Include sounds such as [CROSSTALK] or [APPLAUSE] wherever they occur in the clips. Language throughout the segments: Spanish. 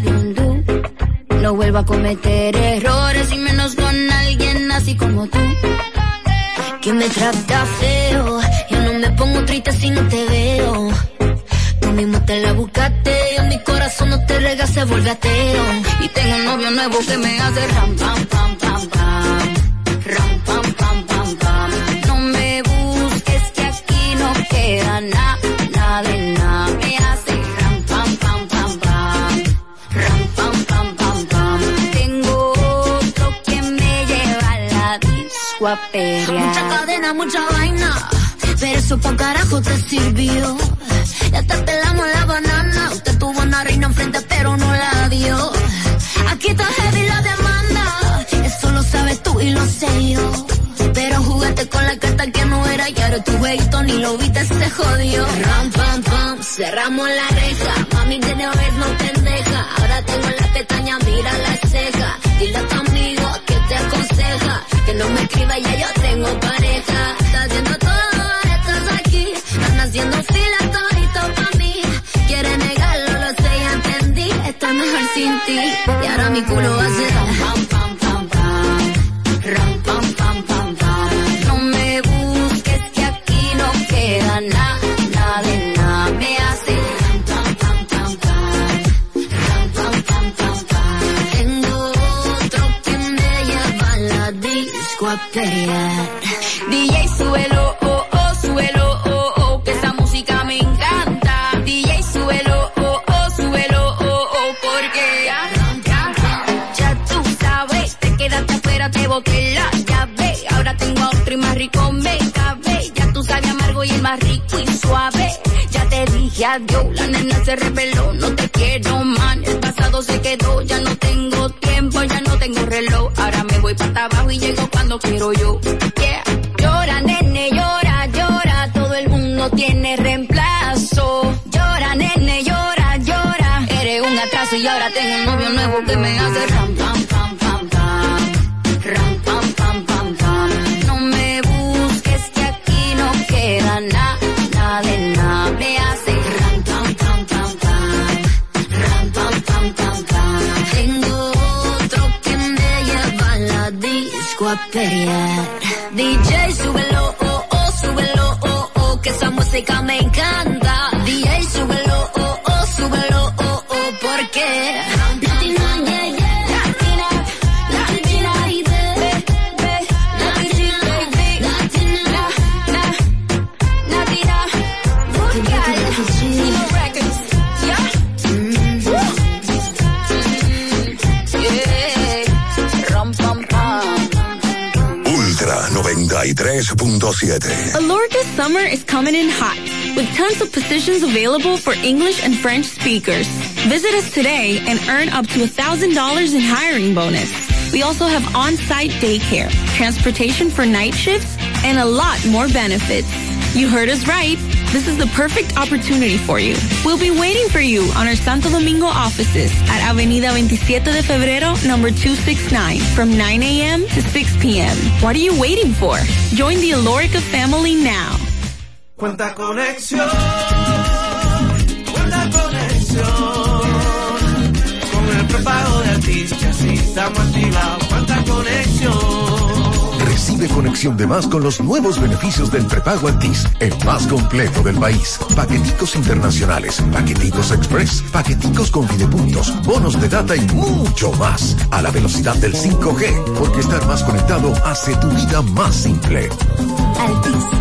de du. No vuelvo a cometer errores y menos con alguien así como tú. Que me trata feo, yo no me pongo triste si no te veo. Tú mismo te la buscaste, en mi corazón no te rega, se vuelve ateo. Y tengo un novio nuevo que me hace ram pam pam pam pam. Ram pam pam pam pam. No me busques que aquí no queda nada Mucha cadena, mucha vaina. Pero eso pa' carajo te sirvió. Ya te pelamos la banana. Usted tuvo una reina enfrente, pero no la dio. Aquí está heavy la demanda. Eso lo sabes tú y lo sé yo. Pero jugaste con la carta que no era y ahora tu jueguito ni lo viste, se jodió. Ram, pam, pam, cerramos la reja. Mami, de una vez no pendeja. Ahora tengo la pestaña, mira la ceja. Que no me escriba, ya yo tengo pareja. Está haciendo todo, estás aquí. Están haciendo fila todito pa' mí. Quiere negarlo, lo sé, ya entendí. Está mejor sin ti. Y ahora mi culo hace ram, pam, DJ suelo, oh, oh, suelo, oh, oh, que esa música me encanta. DJ suelo, oh, oh, suelo, oh, oh, porque ya, ya, ya tú sabes, te quedaste afuera, te boté la llave. Ahora tengo a otro y más rico me cabe. Ya tú sabes amargo y el más rico y suave. Ya te dije adiós, la nena se reveló, no te quiero man. El pasado se quedó, ya no tengo tiempo, reloj. Ahora me voy para abajo y llego cuando quiero yo. Llora, nene, llora, llora, todo el mundo tiene reemplazo. Llora, nene, llora, llora. Eres un atraso y ahora tengo un novio nuevo que me hace ram, 93.7. Alorca summer is coming in hot, with tons of positions available for English and French speakers. Visit us today and earn up to $1,000 in hiring bonus. We also have on-site daycare, transportation for night shifts, and a lot more benefits. You heard us right. This is the perfect opportunity for you. We'll be waiting for you on our Santo Domingo offices at Avenida 27 de Febrero, number 269, from 9 a.m. to 6 p.m. What are you waiting for? Join the Alorica family now. Cuenta conexión, cuenta conexión. Con el prepago de estamos activados. Cuenta conexión. Recibe conexión de más con los nuevos beneficios del prepago Altis, el más completo del país. Paqueticos internacionales, paqueticos express, paqueticos con videopuntos, bonos de data y mucho más. A la velocidad del 5G, porque estar más conectado hace tu vida más simple. Altis.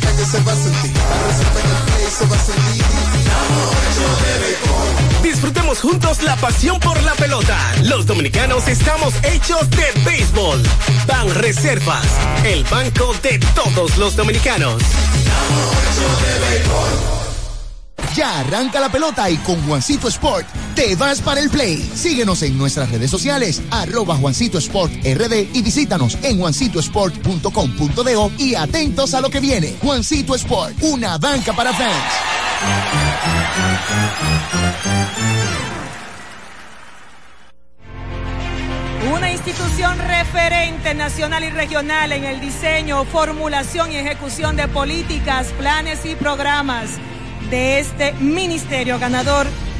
Calle se va a sentir, la receta en el play se va a sentir. Disfrutemos juntos la pasión por la pelota. Los dominicanos estamos hechos de béisbol. Ban Reservas, el banco de todos los dominicanos. Ya arranca la pelota y con Juancito Sport te vas para el play. Síguenos en nuestras redes sociales, arroba Juancito Sport RD y visítanos en juancitosport.com.de y atentos a lo que viene. Juancito Sport, una banca para fans. Una institución referente nacional y regional en el diseño, formulación y ejecución de políticas, planes y programas de este ministerio ganador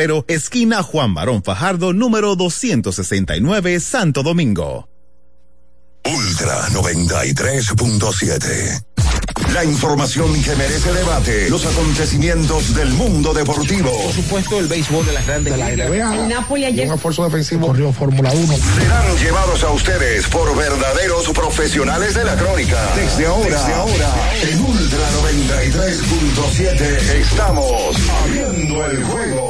febrero, esquina Juan Barón Fajardo, número 269, Santo Domingo. Ultra 93.7. La información que merece debate, los acontecimientos del mundo deportivo. Por supuesto, el béisbol de las grandes ligas. Napoli ayer. Un esfuerzo defensivo corrió Fórmula 1. Serán llevados a ustedes por verdaderos profesionales de la crónica. Desde ahora, Desde ahora, en Ultra 93.7 estamos abriendo el juego.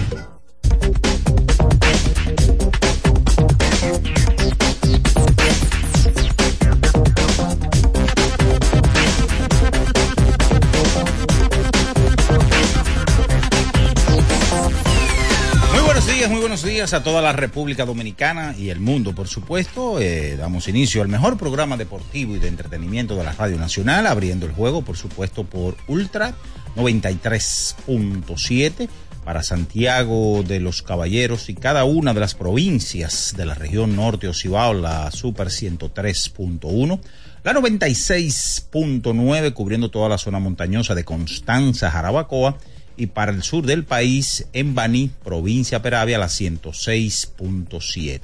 Días a toda la República Dominicana y el mundo, por supuesto. Eh, damos inicio al mejor programa deportivo y de entretenimiento de la Radio Nacional, abriendo el juego, por supuesto, por Ultra 93.7 para Santiago de los Caballeros y cada una de las provincias de la región norte Ocibao, la Super 103.1. La 96.9 cubriendo toda la zona montañosa de Constanza, Jarabacoa y para el sur del país en Baní, provincia Peravia, la 106.7.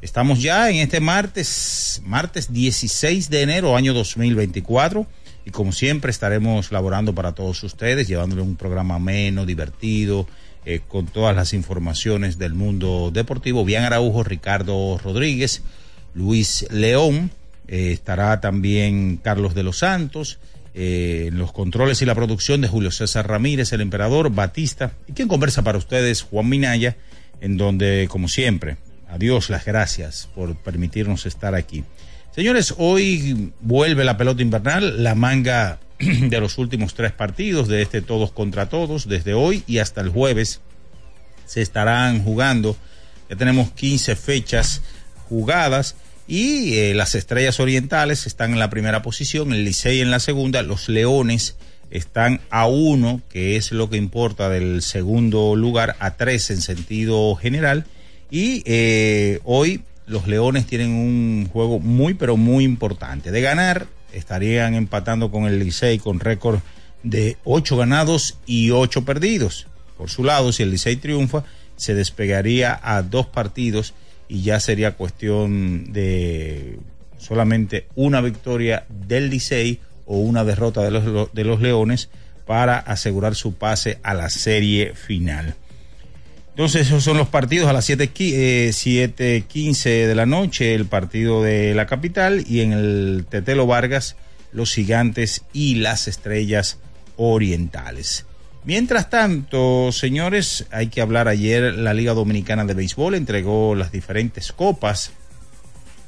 Estamos ya en este martes, martes 16 de enero, año 2024, y como siempre estaremos laborando para todos ustedes, llevándole un programa menos, divertido, eh, con todas las informaciones del mundo deportivo. Bien Araujo, Ricardo Rodríguez, Luis León, eh, estará también Carlos de los Santos, eh, los controles y la producción de Julio César Ramírez, el emperador Batista, y quien conversa para ustedes, Juan Minaya, en donde, como siempre, adiós las gracias por permitirnos estar aquí. Señores, hoy vuelve la pelota invernal, la manga [CLEARS THROAT] de los últimos tres partidos de este todos contra todos, desde hoy y hasta el jueves se estarán jugando. Ya tenemos 15 fechas jugadas y eh, las Estrellas Orientales están en la primera posición, el Licey en la segunda, los Leones están a uno, que es lo que importa del segundo lugar, a tres en sentido general. Y eh, hoy los Leones tienen un juego muy, pero muy importante. De ganar, estarían empatando con el Licey con récord de ocho ganados y ocho perdidos. Por su lado, si el Licey triunfa, se despegaría a dos partidos y ya sería cuestión de solamente una victoria del Licey o una derrota de los, de los Leones para asegurar su pase a la serie final. Entonces esos son los partidos a las 7.15 de la noche, el partido de la capital y en el Tetelo Vargas los gigantes y las estrellas orientales. Mientras tanto, señores, hay que hablar ayer, la Liga Dominicana de Béisbol entregó las diferentes copas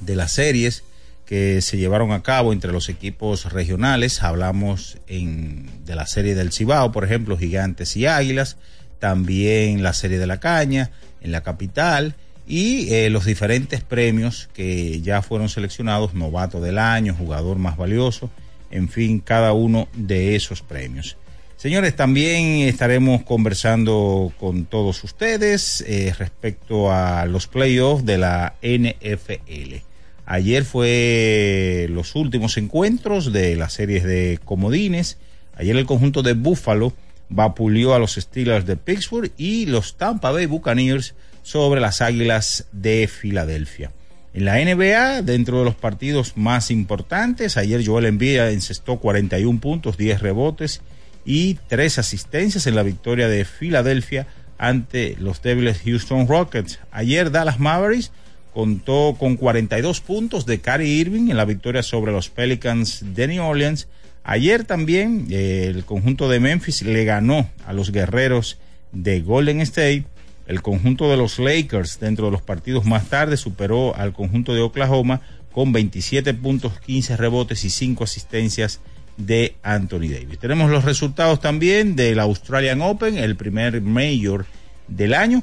de las series que se llevaron a cabo entre los equipos regionales. Hablamos en, de la serie del Cibao, por ejemplo, Gigantes y Águilas, también la serie de la Caña en la capital y eh, los diferentes premios que ya fueron seleccionados, novato del año, jugador más valioso, en fin, cada uno de esos premios. Señores, también estaremos conversando con todos ustedes eh, respecto a los playoffs de la NFL. Ayer fue los últimos encuentros de las series de comodines. Ayer el conjunto de Buffalo vapuleó a los Steelers de Pittsburgh y los Tampa Bay Buccaneers sobre las Águilas de Filadelfia. En la NBA, dentro de los partidos más importantes, ayer Joel Embiid encestó 41 puntos, 10 rebotes y tres asistencias en la victoria de Filadelfia ante los débiles Houston Rockets. Ayer Dallas Mavericks contó con 42 puntos de Cary Irving en la victoria sobre los Pelicans de New Orleans. Ayer también eh, el conjunto de Memphis le ganó a los guerreros de Golden State. El conjunto de los Lakers dentro de los partidos más tarde superó al conjunto de Oklahoma con 27 puntos, 15 rebotes y 5 asistencias de Anthony Davis. Tenemos los resultados también del Australian Open, el primer mayor del año.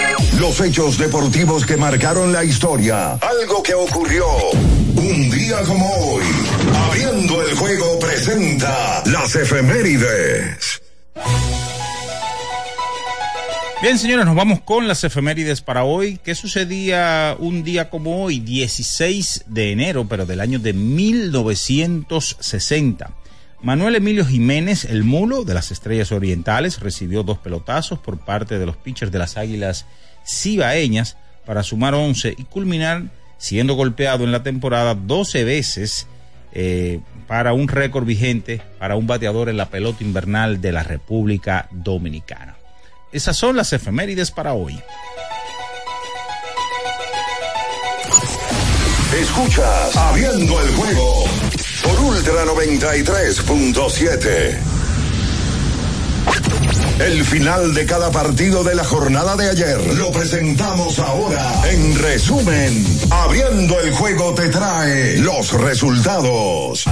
Los hechos deportivos que marcaron la historia. Algo que ocurrió un día como hoy. Abriendo el juego presenta las efemérides. Bien, señores, nos vamos con las efemérides para hoy. ¿Qué sucedía un día como hoy, 16 de enero, pero del año de 1960? Manuel Emilio Jiménez, el mulo de las Estrellas Orientales, recibió dos pelotazos por parte de los pitchers de las Águilas cibaeñas para sumar 11 y culminar siendo golpeado en la temporada 12 veces eh, para un récord vigente para un bateador en la pelota invernal de la República Dominicana. Esas son las efemérides para hoy. Escuchas Abriendo el juego por Ultra 93.7. El final de cada partido de la jornada de ayer lo presentamos ahora. En resumen, abriendo el juego te trae los resultados.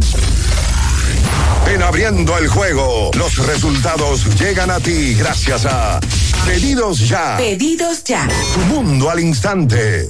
En abriendo el juego, los resultados llegan a ti gracias a Pedidos Ya. Pedidos ya. Tu mundo al instante.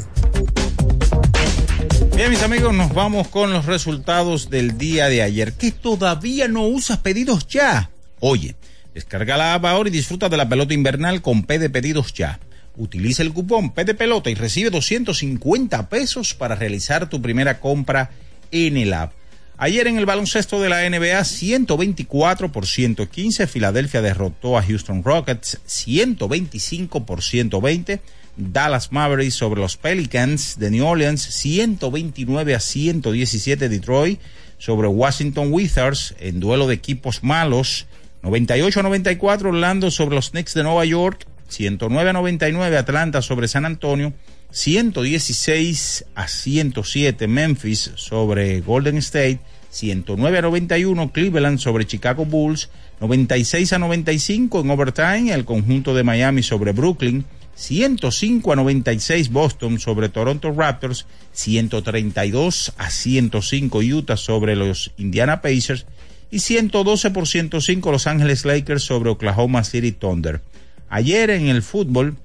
Bien, mis amigos, nos vamos con los resultados del día de ayer. ¿Que todavía no usas pedidos ya? Oye. Descarga la app ahora y disfruta de la pelota invernal con P de pedidos ya. Utiliza el cupón P de pelota y recibe 250 pesos para realizar tu primera compra en el app. Ayer en el baloncesto de la NBA, 124 por 115, Filadelfia derrotó a Houston Rockets 125 por 120. Dallas Mavericks sobre los Pelicans de New Orleans 129 a 117 Detroit sobre Washington Wizards en duelo de equipos malos 98 a 94 Orlando sobre los Knicks de Nueva York, 109 a 99 Atlanta sobre San Antonio, 116 a 107 Memphis sobre Golden State, 109 a 91 Cleveland sobre Chicago Bulls, 96 a 95 en overtime el conjunto de Miami sobre Brooklyn, 105 a 96 Boston sobre Toronto Raptors, 132 a 105 Utah sobre los Indiana Pacers y 112 por 105 Los Ángeles Lakers sobre Oklahoma City Thunder. Ayer en el fútbol,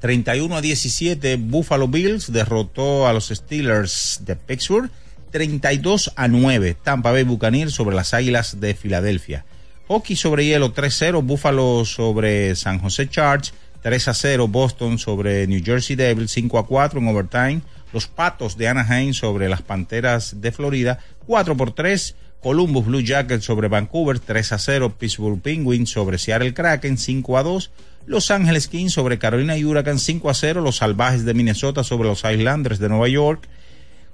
31 a 17 Buffalo Bills derrotó a los Steelers de Pittsburgh. 32 a 9. Tampa Bay Buccaneers sobre las Águilas de Filadelfia. Hockey sobre hielo 3-0. Buffalo sobre San José Charge. 3 a 0 Boston sobre New Jersey Devils, 5 a 4 en overtime. Los Patos de Anaheim sobre las Panteras de Florida, 4 por 3. Columbus Blue Jackets sobre Vancouver, 3 a 0. Pittsburgh Penguins sobre Seattle Kraken, 5 a 2. Los Ángeles Kings sobre Carolina Huracán, 5 a 0. Los Salvajes de Minnesota sobre los Islanders de Nueva York.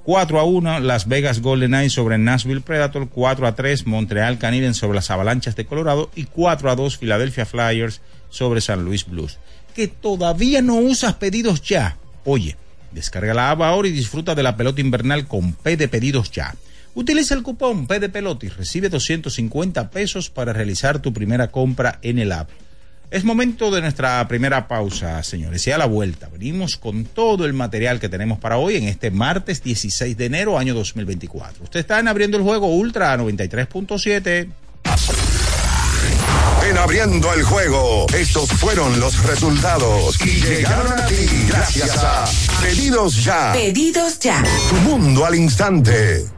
4 a 1 Las Vegas Golden Knights sobre Nashville Predator, 4 a 3 Montreal Canadiens sobre las Avalanchas de Colorado y 4 a 2 Philadelphia Flyers sobre San Luis Blues que todavía no usas pedidos ya. Oye, descarga la app ahora y disfruta de la pelota invernal con P de pedidos ya. Utiliza el cupón P de pelota y recibe 250 pesos para realizar tu primera compra en el app. Es momento de nuestra primera pausa, señores. Y a la vuelta, venimos con todo el material que tenemos para hoy en este martes 16 de enero, año 2024. Ustedes están abriendo el juego Ultra 93.7 abriendo el juego. Estos fueron los resultados y llegaron a ti gracias a Pedidos Ya. Pedidos Ya. Tu mundo al instante.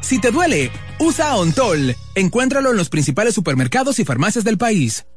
Si te duele, usa Ontol. Encuéntralo en los principales supermercados y farmacias del país.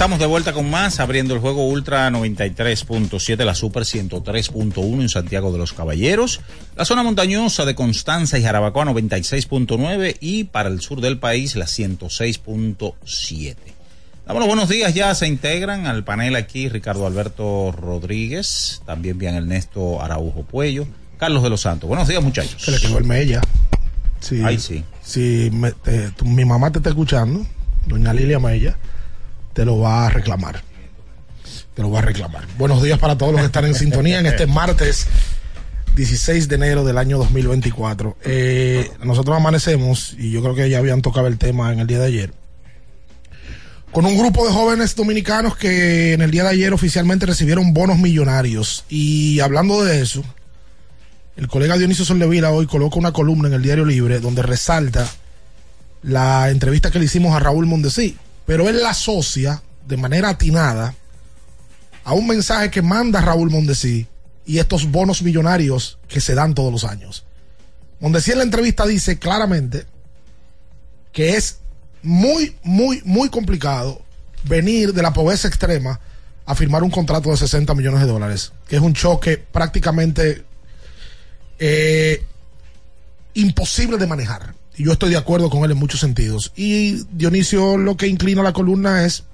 Estamos de vuelta con más, abriendo el juego Ultra 93.7, la Super 103.1 en Santiago de los Caballeros, la zona montañosa de Constanza y Jarabacoa 96.9 y para el sur del país la 106.7. Damos los buenos días, ya se integran al panel aquí Ricardo Alberto Rodríguez, también bien Ernesto Araujo Puello, Carlos de los Santos. Buenos días muchachos. Se le quedó el mella. Sí, Ay, sí. Si me- te- tu- mi mamá te está escuchando, doña Lilia Mella, te lo va a reclamar. Te lo va a reclamar. Buenos días para todos los que están en sintonía en este martes 16 de enero del año 2024. Eh, nosotros amanecemos, y yo creo que ya habían tocado el tema en el día de ayer, con un grupo de jóvenes dominicanos que en el día de ayer oficialmente recibieron bonos millonarios. Y hablando de eso, el colega Dionisio Soldevila hoy coloca una columna en el Diario Libre donde resalta la entrevista que le hicimos a Raúl Mondesí, pero él la asocia de manera atinada a un mensaje que manda Raúl Mondesí y estos bonos millonarios que se dan todos los años. Mondesí en la entrevista dice claramente que es muy, muy, muy complicado venir de la pobreza extrema a firmar un contrato de 60 millones de dólares, que es un choque prácticamente eh, imposible de manejar. Y yo estoy de acuerdo con él en muchos sentidos. Y Dionisio lo que inclina la columna es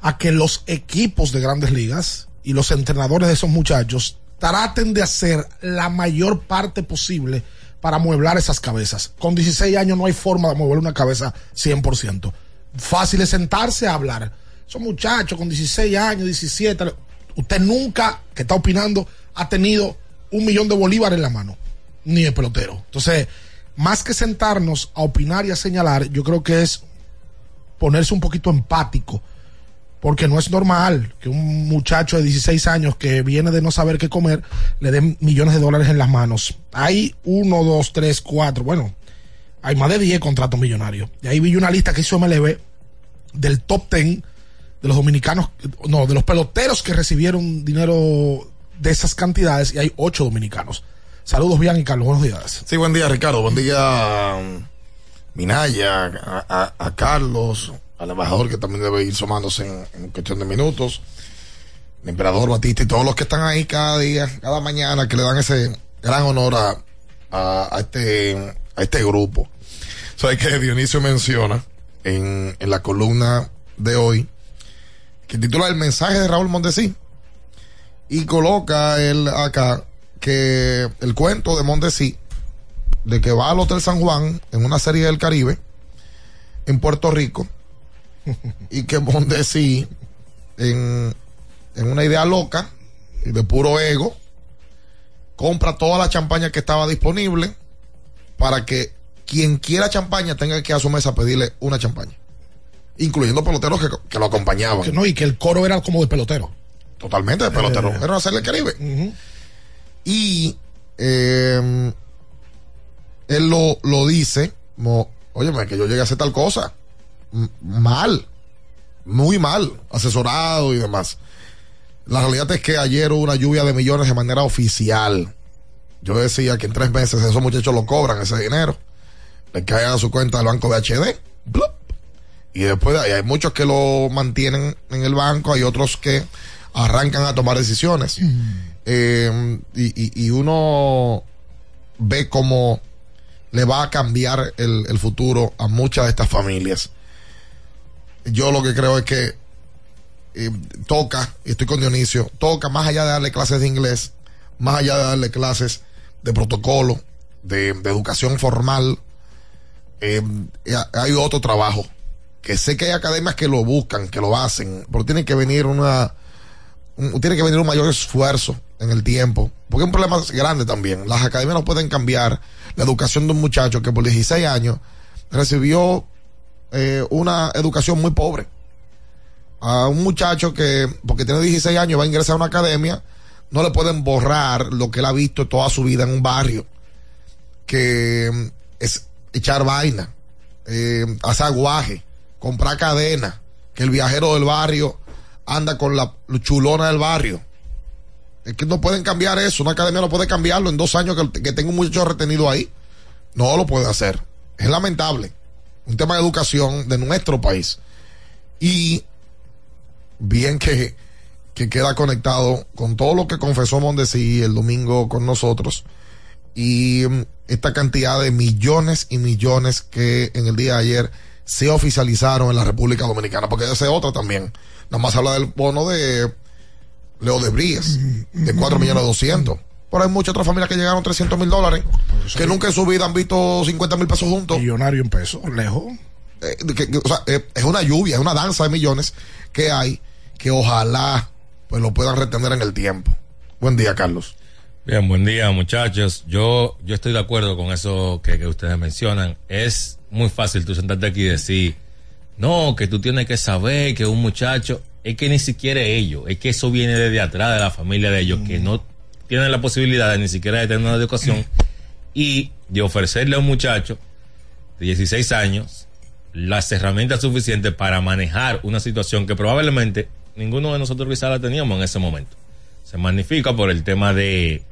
a que los equipos de grandes ligas y los entrenadores de esos muchachos traten de hacer la mayor parte posible para mueblar esas cabezas. Con 16 años no hay forma de mover una cabeza 100%. Fácil es sentarse a hablar. Son muchachos con 16 años, 17. Usted nunca, que está opinando, ha tenido un millón de bolívares en la mano, ni de pelotero. Entonces, más que sentarnos a opinar y a señalar, yo creo que es ponerse un poquito empático, porque no es normal que un muchacho de 16 años que viene de no saber qué comer le den millones de dólares en las manos. Hay uno, dos, tres, cuatro, bueno, hay más de 10 contratos millonarios. Y ahí vi una lista que hizo MLB del top 10 de los dominicanos, no, de los peloteros que recibieron dinero de esas cantidades y hay ocho dominicanos. Saludos, Bian y Carlos, buenos días. Sí, buen día, Ricardo. Buen día, um, Minaya, a, a- a Carlos, al embajador que también debe ir sumándose en, cuestión de minutos, el emperador Batista y todos los que están ahí cada día, cada mañana, que le dan ese gran honor a, a, a este, a este grupo. Sabes que Dionisio menciona en, en la columna de hoy que titula El mensaje de Raúl Mondesí y coloca él acá que el cuento de Mondesí de que va al Hotel San Juan en una serie del Caribe en Puerto Rico [LAUGHS] y que Mondesí en, en una idea loca y de puro ego compra toda la champaña que estaba disponible para que quien quiera champaña tenga que a su mesa pedirle una champaña incluyendo peloteros que, que lo acompañaban Que no, y que el coro era como de pelotero. totalmente de pelotero Eh. era una serie del Caribe y eh, él lo, lo dice como, oye, que yo llegué a hacer tal cosa. Mal. Muy mal. Asesorado y demás. La realidad es que ayer hubo una lluvia de millones de manera oficial. Yo decía que en tres meses esos muchachos lo cobran ese dinero. Le caen a su cuenta del banco de HD. Y después hay muchos que lo mantienen en el banco, hay otros que arrancan a tomar decisiones. Eh, y, uno ve cómo le va a cambiar el, el futuro a muchas de estas familias. Yo lo que creo es que eh, toca, y estoy con Dionisio, toca más allá de darle clases de inglés, más allá de darle clases de protocolo, de, educación formal, eh, hay otro trabajo que sé que hay academias que lo buscan, que lo hacen, pero tiene que venir una, un- tiene que venir un mayor esfuerzo en el tiempo, porque es un problema grande también. Las academias no pueden cambiar la educación de un muchacho que por 16 años recibió eh, una educación muy pobre. A un muchacho que, porque tiene 16 años, va a ingresar a una academia, no le pueden borrar lo que él ha visto toda su vida en un barrio, que mm, es echar vaina, eh, hacer aguaje, comprar cadena, que el viajero del barrio anda con la chulona del barrio. Es que no pueden cambiar eso, una academia no puede cambiarlo en dos años que, que tenga un muchacho retenido ahí. No lo puede hacer. Es lamentable. Un tema de educación de nuestro país. Y bien que, que queda conectado con todo lo que confesó Mondesi el domingo con nosotros y mm, esta cantidad de millones y millones que en el día de ayer se oficializaron en la República Dominicana, porque esa es otra también. Nada más habla del bono de Leo de Bríes, de 4 millones 200. Pero hay muchas otras familias que llegaron a 300 mil dólares, que nunca en su vida han visto 50 mil pesos juntos. Millonario en pesos, lejos. Eh, que- que- o sea, eh, es una lluvia, es una danza de millones que hay que ojalá pues lo puedan retener en el tiempo. Buen día, Carlos. Bien, buen día muchachos. Yo, yo estoy de acuerdo con eso que, que ustedes mencionan. Es muy fácil tú sentarte aquí y decir, no, que tú tienes que saber que un muchacho, es que ni siquiera ellos, es que eso viene desde atrás de la familia de ellos, que no tienen la posibilidad de ni siquiera de tener una educación y de ofrecerle a un muchacho de 16 años las herramientas suficientes para manejar una situación que probablemente ninguno de nosotros quizá la teníamos en ese momento. Se magnifica por el tema de,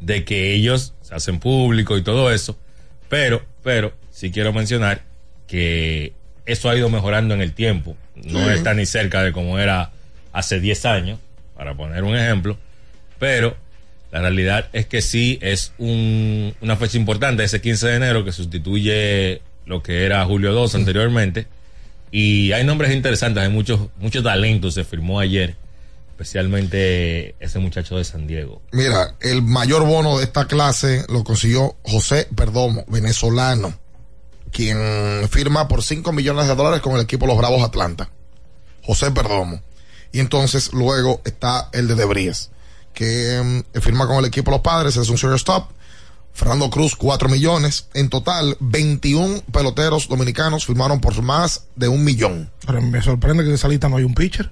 de que ellos se hacen público y todo eso, pero, pero, sí quiero mencionar que eso ha ido mejorando en el tiempo. No está ni cerca de como era hace 10 años, para poner un ejemplo, pero la realidad es que sí es un- una fecha importante, ese 15 de enero que sustituye lo que era Julio 2 anteriormente. Y hay nombres interesantes, hay muchos, muchos talentos, se firmó ayer, especialmente ese muchacho de San Diego. Mira, el mayor bono de esta clase lo consiguió José Perdomo, venezolano, quien firma por 5 millones de dólares con el equipo Los Bravos Atlanta. José Perdomo. Y entonces luego está el de Debríes, que mm, firma con el equipo Los Padres, es un shortstop. Fernando Cruz, 4 millones. En total, 21 peloteros dominicanos firmaron por más de un millón. Pero me sorprende que en esa lista no hay un pitcher.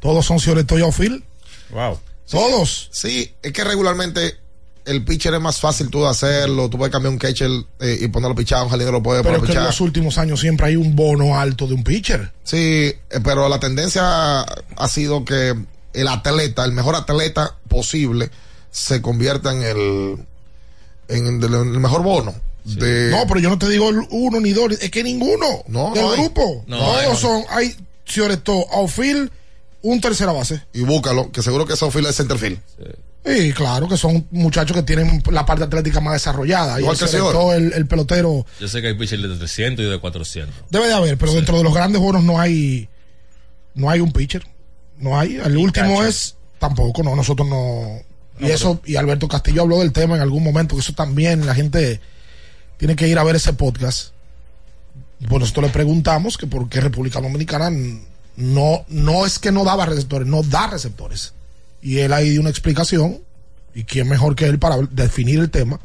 Todos son Cioreto y Outfield. Wow. Todos. Sí, es que regularmente el pitcher es más fácil tú de hacerlo. Tú puedes cambiar un catcher eh, y ponerlo pichado, un jardinero lo puede Pero es que en los últimos años siempre hay un bono alto de un pitcher. Sí, eh, pero la tendencia ha sido que el atleta, el mejor atleta posible, se convierta en el, en el, mejor bono. De, No, pero yo no te digo el uno ni dos, es que ninguno No, del no hay. grupo. No, Todos hay. son, hay Cioreto, Outfield, un tercera base. Y búscalo, que seguro que ese outfield es centerfield. Y claro que son muchachos que tienen la parte atlética más desarrollada. Igual y que. Cioreto, el, el pelotero Yo sé que hay pitchers de 300 y de 400. debe de haber, pero dentro de los grandes bonos no hay no hay un pitcher. No hay. El último es tampoco, no, nosotros no. Y No, eso, y Alberto Castillo habló del tema en algún momento, que eso también la gente tiene que ir a ver ese podcast. Bueno, nosotros le preguntamos que por qué República Dominicana no, no es que no daba receptores, no da receptores. Y él ahí dio una explicación, y quién mejor que él para definir el tema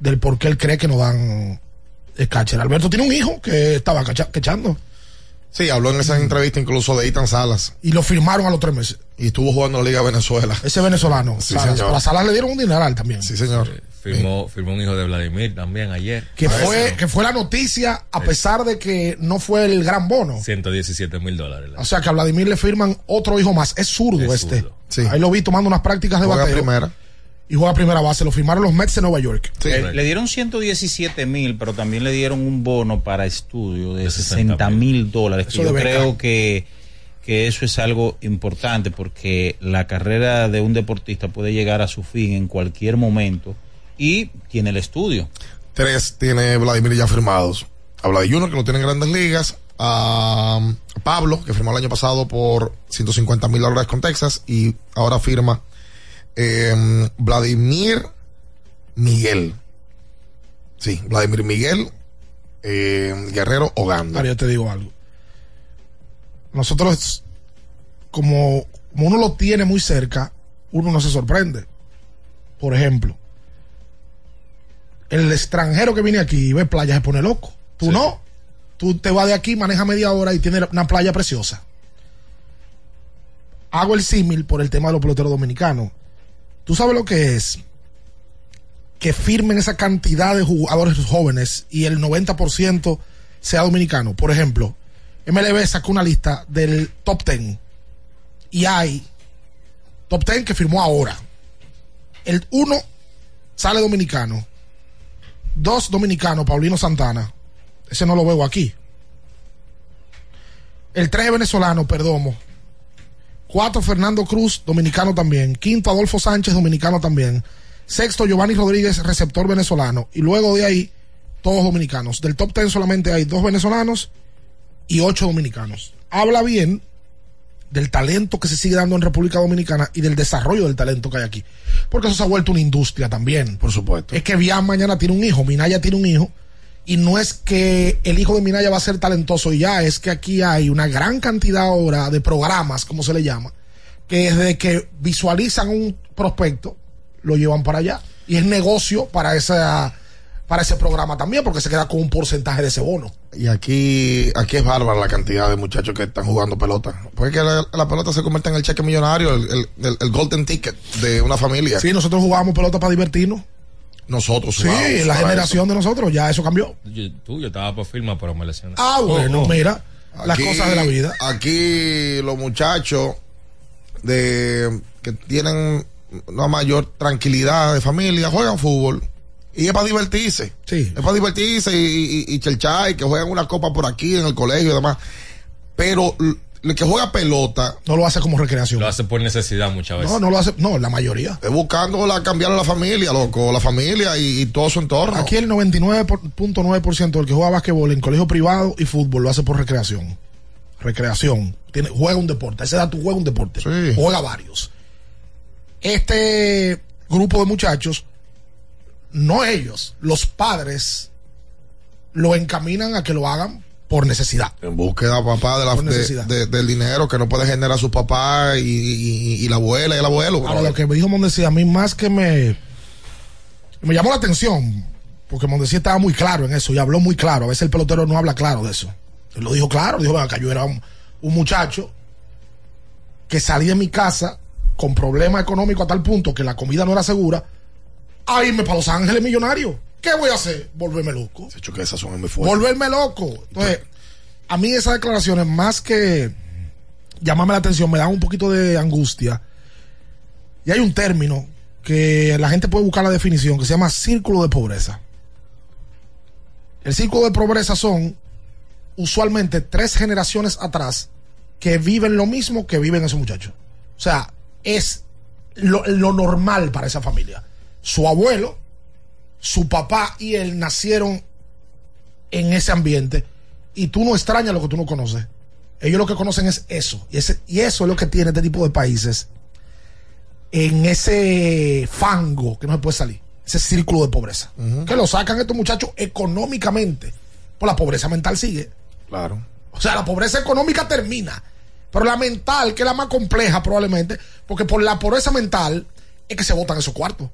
del por qué él cree que no dan el catcher. Alberto tiene un hijo que estaba quechando. Sí, habló en esa entrevista incluso de Ethan Salas. Y lo firmaron a los tres meses. Y estuvo jugando en la Liga Venezuela. Ese venezolano. Sí, Salas. señor. Para Salas le dieron un dineral también. Sí, señor. Firmó, firmó un hijo de Vladimir también ayer. Que fue, que fue la noticia, a pesar de que no fue el gran bono. 117 mil dólares. O sea que a Vladimir le firman otro hijo más. Es zurdo Es este. zurdo. Ahí lo vi tomando unas prácticas de bateo. primera. Y juega primera base. Lo firmaron los Mets de Nueva York. Eh, le dieron 117 mil, pero también le dieron un bono para estudio de 60 mil dólares. que Yo creo que, que eso es algo importante porque la carrera de un deportista puede llegar a su fin en cualquier momento y tiene el estudio. Tres tiene Vladimir ya firmados. Habla de uno que lo tiene en grandes ligas. A Pablo, que firmó el año pasado por 150 mil dólares con Texas. Y ahora firma eh, Vladimir Miguel. Sí, Vladimir Miguel eh, Guerrero Oganda. Ahora yo te digo algo. Nosotros, como, como uno lo tiene muy cerca, uno no se sorprende. Por ejemplo, el extranjero que viene aquí y ve playa se pone loco. Tú no. Tú te vas de aquí, maneja media hora y tienes una playa preciosa. Hago el símil por el tema de los peloteros dominicanos. Tú sabes lo que es que firmen esa cantidad de jugadores jóvenes y el 90% sea dominicano. Por ejemplo, MLB sacó una lista del top 10 y hay top 10 que firmó ahora. El 1 sale dominicano. Dos dominicanos, Paulino Santana. Ese no lo veo aquí. El 3 venezolano, Perdomo. Cuatro, Fernando Cruz, dominicano también. Quinto, Adolfo Sánchez, dominicano también. Sexto, Giovanni Rodríguez, receptor venezolano. Y luego de ahí, todos dominicanos. Del top 10 solamente hay dos venezolanos y ocho dominicanos. Habla bien del talento que se sigue dando en República Dominicana y del desarrollo del talento que hay aquí. Porque eso se ha vuelto una industria también. Por supuesto. Es que Bian mañana tiene un hijo, Minaya tiene un hijo. Y no es que el hijo de Minaya va a ser talentoso y ya, es que aquí hay una gran cantidad ahora de programas, como se le llama, que desde que visualizan un prospecto, lo llevan para allá. Y es negocio para esa para ese programa también, porque se queda con un porcentaje de ese bono. Y aquí, aquí es bárbara la cantidad de muchachos que están jugando pelota. Porque que la, la pelota se convierte en el cheque millonario, el, el- el- el golden ticket de una familia. Sí, nosotros jugábamos pelota para divertirnos. Nosotros Sí, la generación de nosotros, ya eso cambió. Yo, tú, yo estaba por firma, pero me lesioné. Ah, bueno, mira, las cosas de la vida. Aquí los muchachos de que tienen una mayor tranquilidad de familia juegan fútbol y es para divertirse. Sí. Es para divertirse y, y, y chelchar y que juegan una copa por aquí en el colegio y demás. Pero el que juega pelota No lo hace como recreación. Lo hace por necesidad muchas veces. No, no lo hace, no, la mayoría. es buscando la, cambiar a la familia, loco, la familia y, y todo su entorno. Aquí el 99.9% del que juega basquetbol en colegio privado y fútbol lo hace por recreación. Recreación. Tiene, juega un deporte. A esa edad tú juegas un deporte. Juega varios. Este grupo de muchachos, no ellos, los padres lo encaminan a que lo hagan por necesidad. En búsqueda, papá, de la, de- del dinero que no puede generar su papá y, y- y la abuela y el abuelo. Ahora, lo que me dijo Mondesi, a mí más que me, me llamó la atención, porque Mondesi estaba muy claro en eso y habló muy claro. A veces el pelotero no habla claro de eso. Él lo dijo claro, dijo, acá yo era un, un muchacho que salí de mi casa con problemas económicos a tal punto que la comida no era segura, a irme para Los Ángeles millonario. ¿Qué voy a hacer? Volverme loco. De hecho, que esas son muy fuertes. Volverme loco. Entonces, a mí esas declaraciones, más que llamarme la atención, me dan un poquito de angustia. Y hay un término que la gente puede buscar la definición que se llama círculo de pobreza. El círculo de pobreza son usualmente tres generaciones atrás que viven lo mismo que viven esos muchachos. O sea, es lo, lo normal para esa familia. Su abuelo, su papá y él nacieron en ese ambiente y tú no extrañas lo que tú no conoces. Ellos lo que conocen es eso. Y, ese, y eso es lo que tiene este tipo de países en ese fango que no se puede salir. Ese círculo de pobreza. Que lo sacan estos muchachos económicamente. Pues la pobreza mental sigue. Claro. O sea, la pobreza económica termina. Pero la mental, que es la más compleja probablemente, porque por la pobreza mental es que se votan esos cuartos.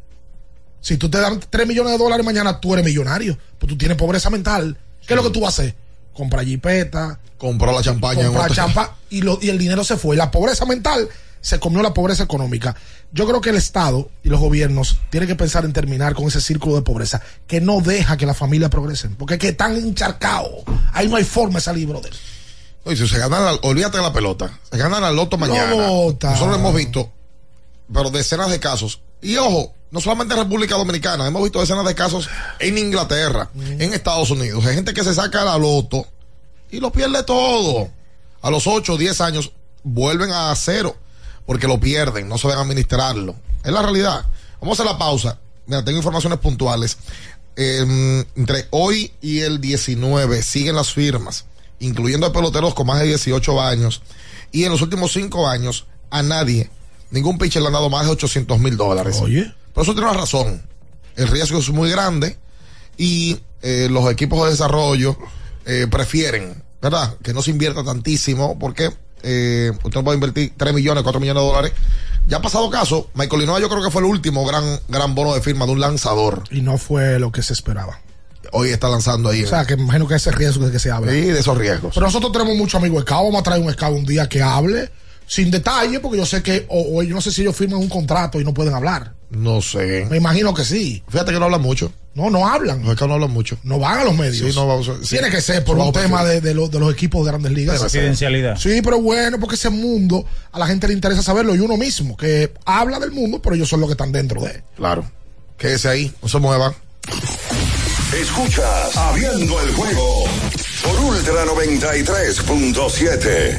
Si tú te dan 3 millones de dólares mañana, tú eres millonario. Pues tú tienes pobreza mental. ¿Qué es lo que tú vas a hacer? Comprar jipeta, Comprar la champaña comprar champa y, lo- y el dinero se fue. La pobreza mental se comió la pobreza económica. Yo creo que el Estado y los gobiernos tienen que pensar en terminar con ese círculo de pobreza que no deja que las familias progresen, porque es que están encharcados. Ahí no hay forma de salir, brother. Oye, si se gana, la- olvídate de la pelota. Se gana la loto mañana. bota. Nosotros hemos visto, pero decenas de casos. Y ojo, no solamente en República Dominicana, hemos visto decenas de casos en Inglaterra, en Estados Unidos. Hay gente que se saca la loto y lo pierde todo. A los 8 o 10 años vuelven a cero porque lo pierden, no saben administrarlo. Es la realidad. Vamos a hacer la pausa. Mira, tengo informaciones puntuales. Eh, entre hoy y el 19 siguen las firmas, incluyendo a peloteros con más de 18 años. Y en los últimos 5 años, a nadie, ningún pitcher le han dado más de 800 mil dólares. Oye. Pero eso tiene una razón. El riesgo es muy grande y eh, los equipos de desarrollo eh, prefieren, ¿verdad? Que no se invierta tantísimo porque eh, usted no puede invertir 3 millones, 4 millones de dólares. Ya ha pasado caso, Michael Linoa yo creo que fue el último gran, gran bono de firma de un lanzador. Y no fue lo que se esperaba. Hoy está lanzando ahí. O sea, que imagino que ese riesgo de que se habla. Sí, de esos riesgos. Pero nosotros tenemos muchos amigos scout. Vamos a traer un scout un día que hable sin detalle, porque yo sé que, o, o yo no sé si ellos firman un contrato y no pueden hablar. No sé. Me imagino que sí. Fíjate que no hablan mucho. No, no hablan. Los que no hablan mucho. No van a los medios. Sí, no vamos a- sí. Tiene que ser por un tema de, de, lo- de los equipos de grandes ligas. Confidencialidad. Sí, pero bueno, porque ese mundo a la gente le interesa saberlo y uno mismo, que habla del mundo, pero ellos son los que están dentro de. Claro. Quédese ahí, no se mueva. Escuchas Abriendo el juego por Ultra 93.7.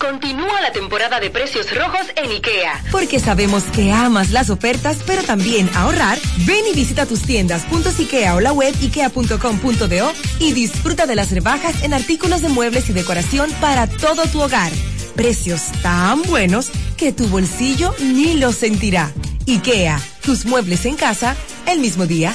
Continúa la temporada de precios rojos en IKEA. Porque sabemos que amas las ofertas, pero también ahorrar. Ven y visita tus tiendas puntos IKEA o la web ikea.com.do y disfruta de las rebajas en artículos de muebles y decoración para todo tu hogar. Precios tan buenos que tu bolsillo ni lo sentirá. IKEA, tus muebles en casa el mismo día.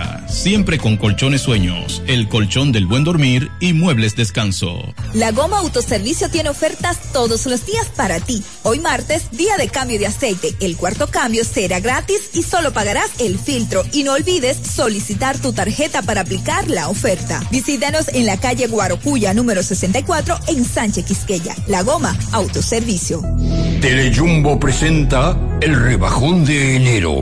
siempre con colchones sueños, el colchón del buen dormir y muebles descanso. La Goma Autoservicio tiene ofertas todos los días para ti. Hoy martes, día de cambio de aceite. El cuarto cambio será gratis y solo pagarás el filtro. Y no olvides solicitar tu tarjeta para aplicar la oferta. Visítanos en la calle Guarocuya número 64 en Sánchez Quisqueya. La Goma Autoservicio. Telejumbo presenta el rebajón de enero.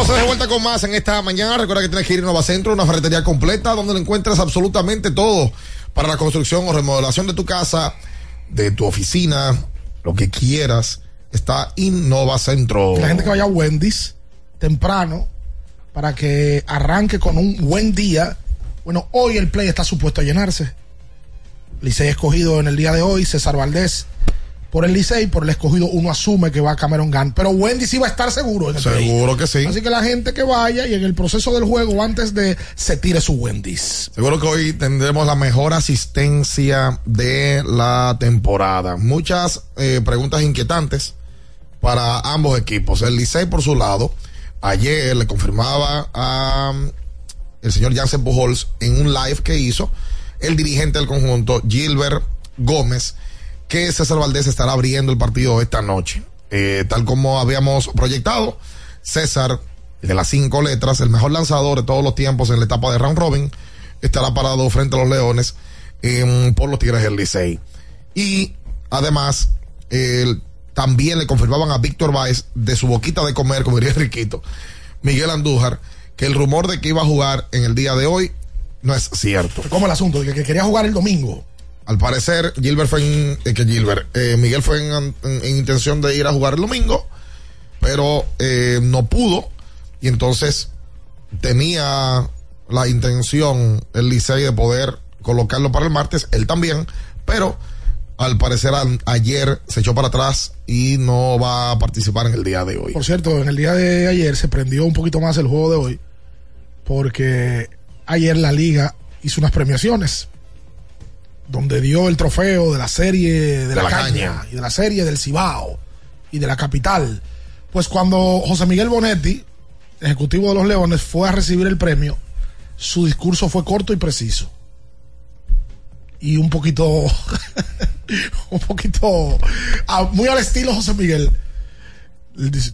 Entonces de vuelta con más en esta mañana. Recuerda que tienes que ir a Nova Centro, una ferretería completa donde lo encuentras absolutamente todo para la construcción o remodelación de tu casa, de tu oficina, lo que quieras. Está Innova Centro. La gente que vaya a Wendy's temprano para que arranque con un buen día. Bueno, hoy el play está supuesto a llenarse. Licey escogido en el día de hoy, César Valdés por el Licey, por el escogido, uno asume que va a Cameron Gunn. Pero Wendy sí va a estar seguro. En Seguro que sí. Así que la gente que vaya y en el proceso del juego, antes de se tire su Wendy's. Seguro que hoy tendremos la mejor asistencia de la temporada. Muchas eh, preguntas inquietantes para ambos equipos. El Licey, por su lado, ayer le confirmaba a um, el señor Jansen Pujols en un live que hizo el dirigente del conjunto, Gilbert Gómez, que César Valdés estará abriendo el partido esta noche. Eh, tal como habíamos proyectado, César, de las cinco letras, el mejor lanzador de todos los tiempos en la etapa de round robin, estará parado frente a los Leones por los Tigres del Licey. Y además, también le confirmaban a Víctor Báez de su boquita de comer, como diría Riquito, Miguel Andújar, que el rumor de que iba a jugar en el día de hoy no es cierto. ¿Cómo el asunto? De que quería jugar el domingo. Al parecer, Gilbert fue en, eh, que Gilbert, eh, Miguel fue en, en- en intención de ir a jugar el domingo, pero eh, no pudo y entonces tenía la intención el Licey de poder colocarlo para el martes, él también, pero al parecer ayer se echó para atrás y no va a participar en el día de hoy. Por cierto, en el día de ayer se prendió un poquito más el juego de hoy porque ayer la liga hizo unas premiaciones donde dio el trofeo de la serie de, la, la caña, Caña. y de la serie del Cibao y de la capital. Pues cuando José Miguel Bonetti, ejecutivo de los Leones, fue a recibir el premio, su discurso fue corto y preciso. Y un poquito, [LAUGHS] un poquito, muy al estilo José Miguel.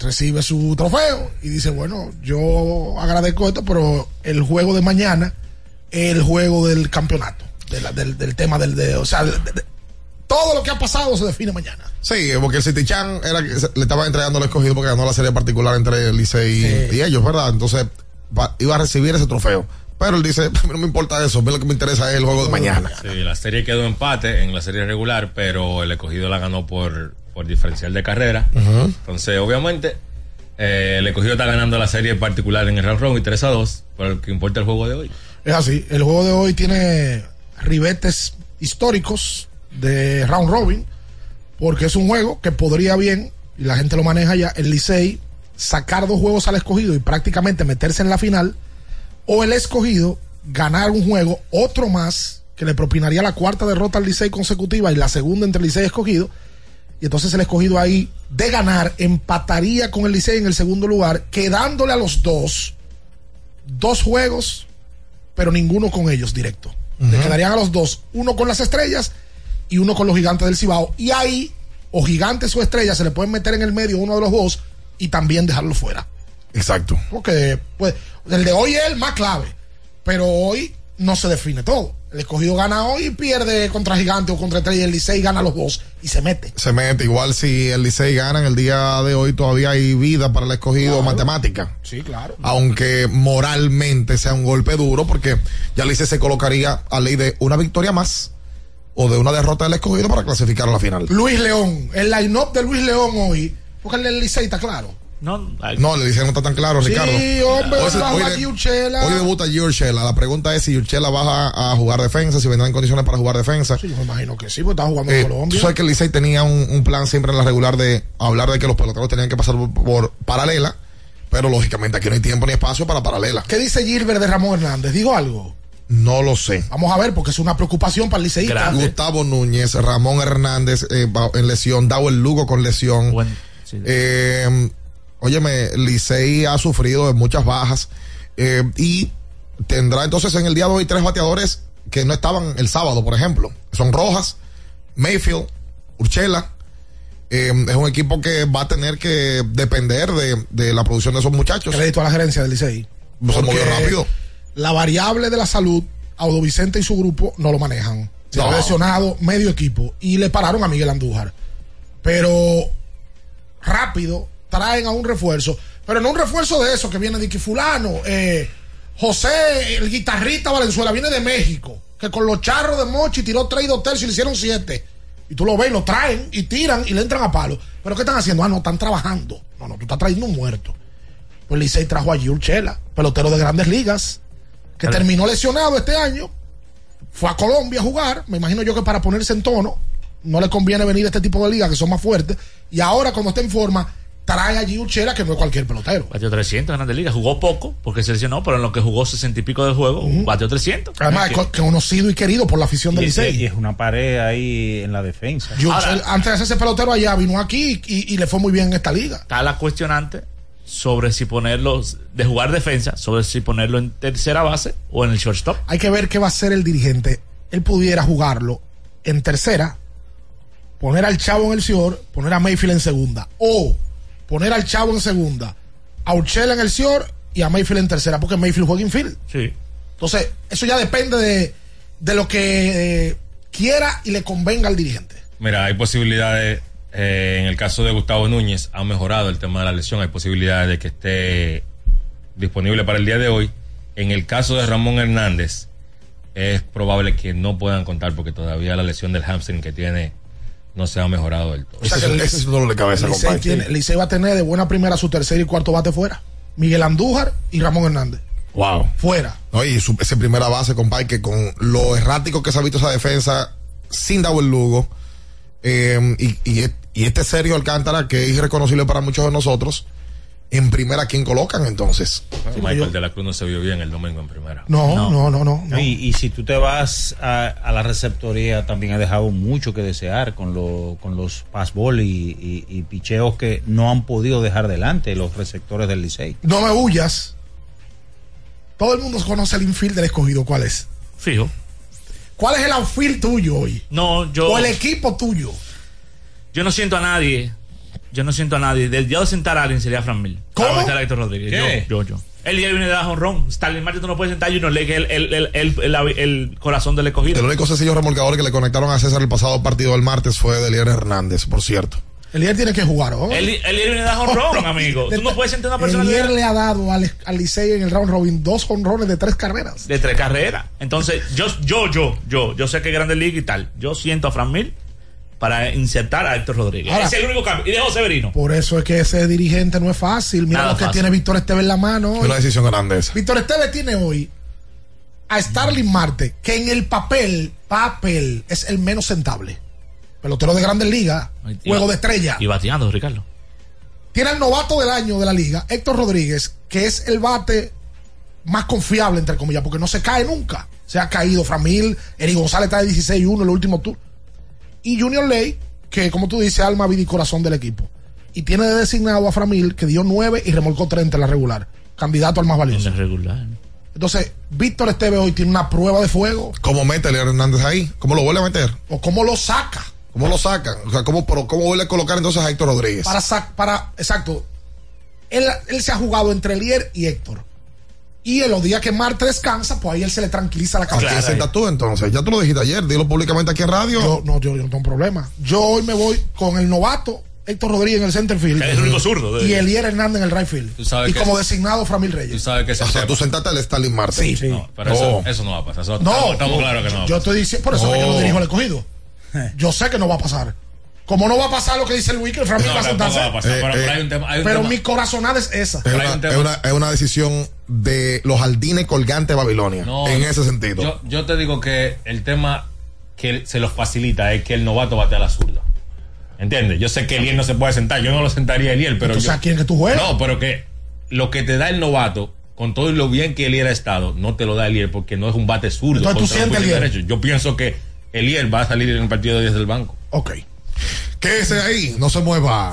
Recibe su trofeo y dice, bueno, yo agradezco esto, pero el juego de mañana es el juego del campeonato, de la- del, del tema del, de, o sea, de- de- todo lo que ha pasado se define mañana. Sí, porque el City Chan era que se- le estaba entregando el escogido porque ganó la serie particular entre el Licey y, y ellos, ¿verdad? Entonces va- iba a recibir ese trofeo. Pero él dice, [LAUGHS] no me importa eso, a mí lo que me interesa es el juego de mañana. Sí, la serie quedó empate en la serie regular, pero el escogido la ganó por, por diferencial de carrera. Entonces, obviamente, eh, el escogido está ganando la serie particular en el round robin 3 a 2, pero el que importa el juego de hoy. Es así, el juego de hoy tiene ribetes históricos de round robin, porque es un juego que podría bien, y la gente lo maneja ya, el Licey sacar dos juegos al escogido y prácticamente meterse en la final, o el escogido ganar un juego, otro más, que le propinaría la cuarta derrota al Licey consecutiva y la segunda entre Licey y escogido, y entonces el escogido ahí de ganar empataría con el Licey en el segundo lugar, quedándole a los dos dos juegos, pero ninguno con ellos directo. Le quedarían a los dos, uno con las estrellas y uno con los gigantes del Cibao. Y ahí, o gigantes o estrellas, se le pueden meter en el medio uno de los dos y también dejarlo fuera. Exacto. Porque, pues, el de hoy es el más clave, pero hoy no se define todo. El escogido gana hoy y pierde contra gigante o contra estrella el Licey gana los dos y se mete. Se mete, igual si el Licey gana en el día de hoy, todavía hay vida para el escogido matemática. Sí, claro. Aunque moralmente sea un golpe duro, porque ya el Licey se colocaría a ley de una victoria más o de una derrota del escogido para clasificar a la final. Luis León, el line-up de Luis León hoy, porque el Licey está claro. No, No, le dicen no está tan claro, Sí, Ricardo. hombre, Hoy hoy Giurchela. Hoy debuta Yurchela. La pregunta es si Yurchela va a, a jugar defensa, si vendrá en condiciones para jugar defensa. Sí, yo me imagino que sí, porque está jugando Eh, en Colombia. Tú sabes que el Licey tenía un, un plan siempre en la regular de hablar de que los peloteros tenían que pasar por, por paralela, pero lógicamente aquí no hay tiempo ni espacio para paralela. ¿Qué dice Gilbert de Ramón Hernández? ¿Dijo algo? No lo sé. Vamos a ver, porque es una preocupación para el liceísta. Gustavo Núñez, Ramón Hernández eh, en lesión, el Lugo con lesión. Eh, óyeme, Licey ha sufrido de muchas bajas eh, y tendrá entonces en el día de hoy tres bateadores que no estaban el sábado, por ejemplo. Son Rojas, Mayfield, Urchela. Eh, es un equipo que va a tener que depender de, de la producción de esos muchachos. Crédito a la gerencia del Licey. Se movió rápido. La variable de la salud, Audo Vicente y su grupo no lo manejan. Se No. ha lesionado medio equipo y le pararon a Miguel Andújar. Pero rápido traen a un refuerzo. Pero no un refuerzo de eso que viene de que fulano, eh, José, el guitarrista Valenzuela, viene de México, que con los charros de Mochi tiró tres y dos tercios y le hicieron siete. Y tú lo ves, lo traen y tiran y le entran a palo. ¿Pero qué están haciendo? Ah, no, están trabajando. No, no, tú estás trayendo un muerto. Pues Licey trajo a Gil Chela, pelotero de grandes ligas, que terminó lesionado este año. Fue a Colombia a jugar. Me imagino yo que para ponerse en tono, no le conviene venir a este tipo de ligas que son más fuertes. Y ahora, cuando está en forma, trae a Gil Chela, que no es cualquier pelotero. Batió 300 en Grandes Ligas. Jugó poco porque se lesionó, pero en lo que jugó 60 y pico del juego, batió 300. Además, Es es que- conocido y querido por la afición del Licey. y es una pared ahí en la defensa. Antes de hacerse pelotero allá, vino aquí y, y le fue muy bien en esta liga. está la cuestionante sobre si ponerlo de jugar defensa, sobre si ponerlo en tercera base o en el shortstop. Hay que ver qué va a hacer el dirigente. Él pudiera jugarlo en tercera, poner al chavo en el Sior, poner a Mayfield en segunda. O poner al chavo en segunda, a Urchela en el Sior y a Mayfield en tercera, porque Mayfield juega infield. Sí. Entonces, eso ya depende de, de lo que eh, quiera y le convenga al dirigente. Mira, hay posibilidades, eh, en el caso de Gustavo Núñez, ha mejorado el tema de la lesión, hay posibilidades de que esté disponible para el día de hoy. En el caso de Ramón Hernández, es probable que no puedan contar porque todavía la lesión del hamstring que tiene no se ha mejorado del todo. O sea el- Ese es un dolor de cabeza, Licey, tiene- Licey va a tener de buena primera su tercer y cuarto bate fuera. Miguel Andújar y Ramón Hernández. Wow. Fuera. No, y su, ese primera base, compadre, que con lo errático que se ha visto esa defensa, sin Dawel Lugo, eh, y, y, y este Sergio Alcántara, que es irreconocible para muchos de nosotros, en primera, ¿quién colocan entonces? Michael de la Cruz no se vio bien el domingo en primera. No, no, no, no. no. Y, y si tú te vas a, a la receptoría, también ha dejado mucho que desear con, lo, con los passball y, y, y picheos que no han podido dejar delante los receptores del Licey. No me huyas. Todo el mundo conoce el infield del escogido. ¿Cuál es? Fijo. ¿Cuál es el outfield tuyo hoy? No, yo. O el equipo tuyo. Yo no siento a nadie. Yo no siento a nadie. Del día de sentar a alguien sería Fran Mil. ¿Cómo? A Héctor Rodríguez. ¿Qué? Yo, yo, yo. El día viene de dar honrón. Stalin Marte tú no puedes sentar a Junior Lake, el, el, el, el, el- el corazón del escogido. El único sencillo remolcador que le conectaron a César el pasado partido del martes fue Delier Hernández, por cierto. El líder tiene que jugar, ¿oh? El, el día viene de dar honrón, amigo. Tú no puedes sentar a una persona El que- líder le ha dado al, al Licey en el round robin dos honrones de tres carreras. de tres carreras. Entonces, yo, yo, yo, yo, yo sé que Grande Liga y tal. Yo siento a Fran Mil para insertar a Héctor Rodríguez. Ahora- Ese es el único cambio. Y dejo Severino. Por eso es que ese dirigente no es fácil. Mira Nada lo que fácil. tiene Víctor Esteve en la mano. hoy. Una decisión grande esa. Víctor Esteve tiene hoy a Starling Marte, que en el papel, papel, es el menos sentable. Pelotero de grandes ligas, juego de estrella. Y bateando, Ricardo. Tiene al novato del año de la liga, Héctor Rodríguez, que es el bate más confiable, entre comillas, porque no se cae nunca. Se ha caído Framil, Eri González está de 16-1 en el último tour. Y Junior Ley, que como tú dices, alma, vida y corazón del equipo. Y tiene de designado a Framil, que dio 9 y remolcó 30 en la regular. Candidato al más valioso. En la regular. Entonces, Víctor Esteve hoy tiene una prueba de fuego. ¿Cómo mete Delier Hernández ahí? ¿Cómo lo vuelve a meter? ¿O cómo lo saca? ¿Cómo lo sacan? O sea, ¿cómo, pero ¿cómo vuelve a colocar entonces a Héctor Rodríguez? Para, sac- para exacto. Él, él se ha jugado entre Elier y Héctor. Y en los días que Marte descansa, pues ahí él se le tranquiliza la ¿A quién cabeza. sientas tú entonces? Ya tú lo dijiste ayer, dilo públicamente aquí en radio. Yo, no, yo, yo no tengo problema. Yo hoy me voy con el novato Héctor Rodríguez en el center field. Que es el único zurdo de- Y Elier Hernández en el right field. Tú sabes Y que como es- designado Framil Tú Reyes. sabes que ese o sea, tú sentaste al Stalin Marte. Sí, sí. No, pero eso, No. eso no va a pasar. Eso- No, estamos, estamos claros que no va a yo pasar. estoy diciendo, por eso es que yo no No. dirijo el escogido. Yo sé que no va a pasar. Como no va a pasar lo que dice Luis, que el Framil No, va a sentarse. va a pasar. Eh, pero, eh, pero hay un tema. Hay un Pero tema. mi corazonada es esa. Una, es una- es una decisión de los jardines colgantes de Babilonia. No, en ese sentido. Yo, yo te digo que el tema que se los facilita es que el novato bate a la zurda. ¿Entiendes? Yo sé que Eliel no se puede sentar. Yo no lo sentaría a Eliel, pero Entonces, yo. ¿a quién que tú juegas? No, pero que lo que te da el novato, con todo y lo bien que Eliel ha estado, no te lo da Eliel porque no es un bate zurdo. Entonces, ¿tú sientes Eliel? derecho. Yo pienso que Eliel va a salir en el partido de 10 del banco. Ok. Quédese ahí, no se mueva.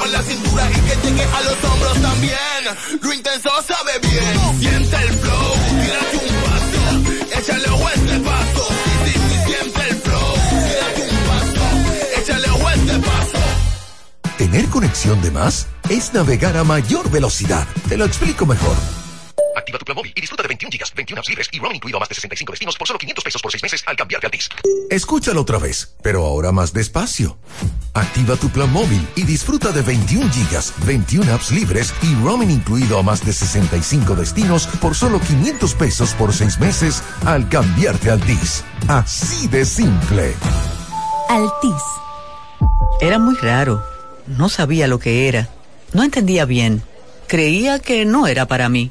Mueva la cintura y que llegue a los hombros también. Lo intenso sabe bien. Siente el flow. Tírate un paso. Échale a este paso. Siente el flow. Tírate un paso. Échale a este paso. Tener conexión de más es navegar a mayor velocidad. Te lo explico mejor. Activa tu plan móvil y disfruta de 21 gigas, 21 apps libres y roaming incluido a más de 65 destinos por solo 500 pesos por 6 meses al cambiarte a TIS. Escúchalo otra vez, pero ahora más despacio. Activa tu plan móvil y disfruta de 21 gigas, 21 apps libres y roaming incluido a más de 65 destinos por solo 500 pesos por 6 meses al cambiarte al TIS. Así de simple. Altis. Era muy raro. No sabía lo que era. No entendía bien. Creía que no era para mí,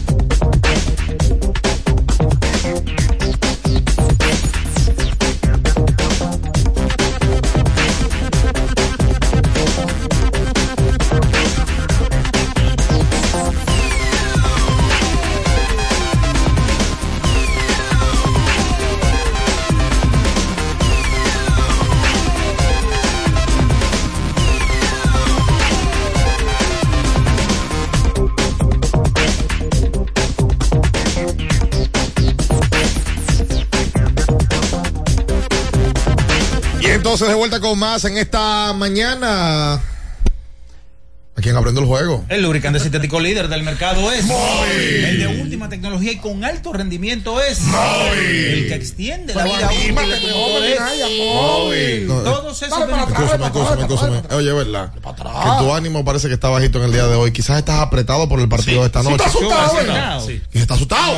Entonces de vuelta con más en esta mañana. ¿A quién aprende el juego? El lubricante sintético líder del mercado es. El de última tecnología y con alto rendimiento es. El que extiende la vida útil motor es. No, Todos esos beneficios. Oye, ¿verdad? Que tu ánimo parece que está bajito en el día de hoy. Quizás estás apretado por el partido de esta Sí, noche. está asustado, Sí, ¿verdad? sí. ¿Y está asustado?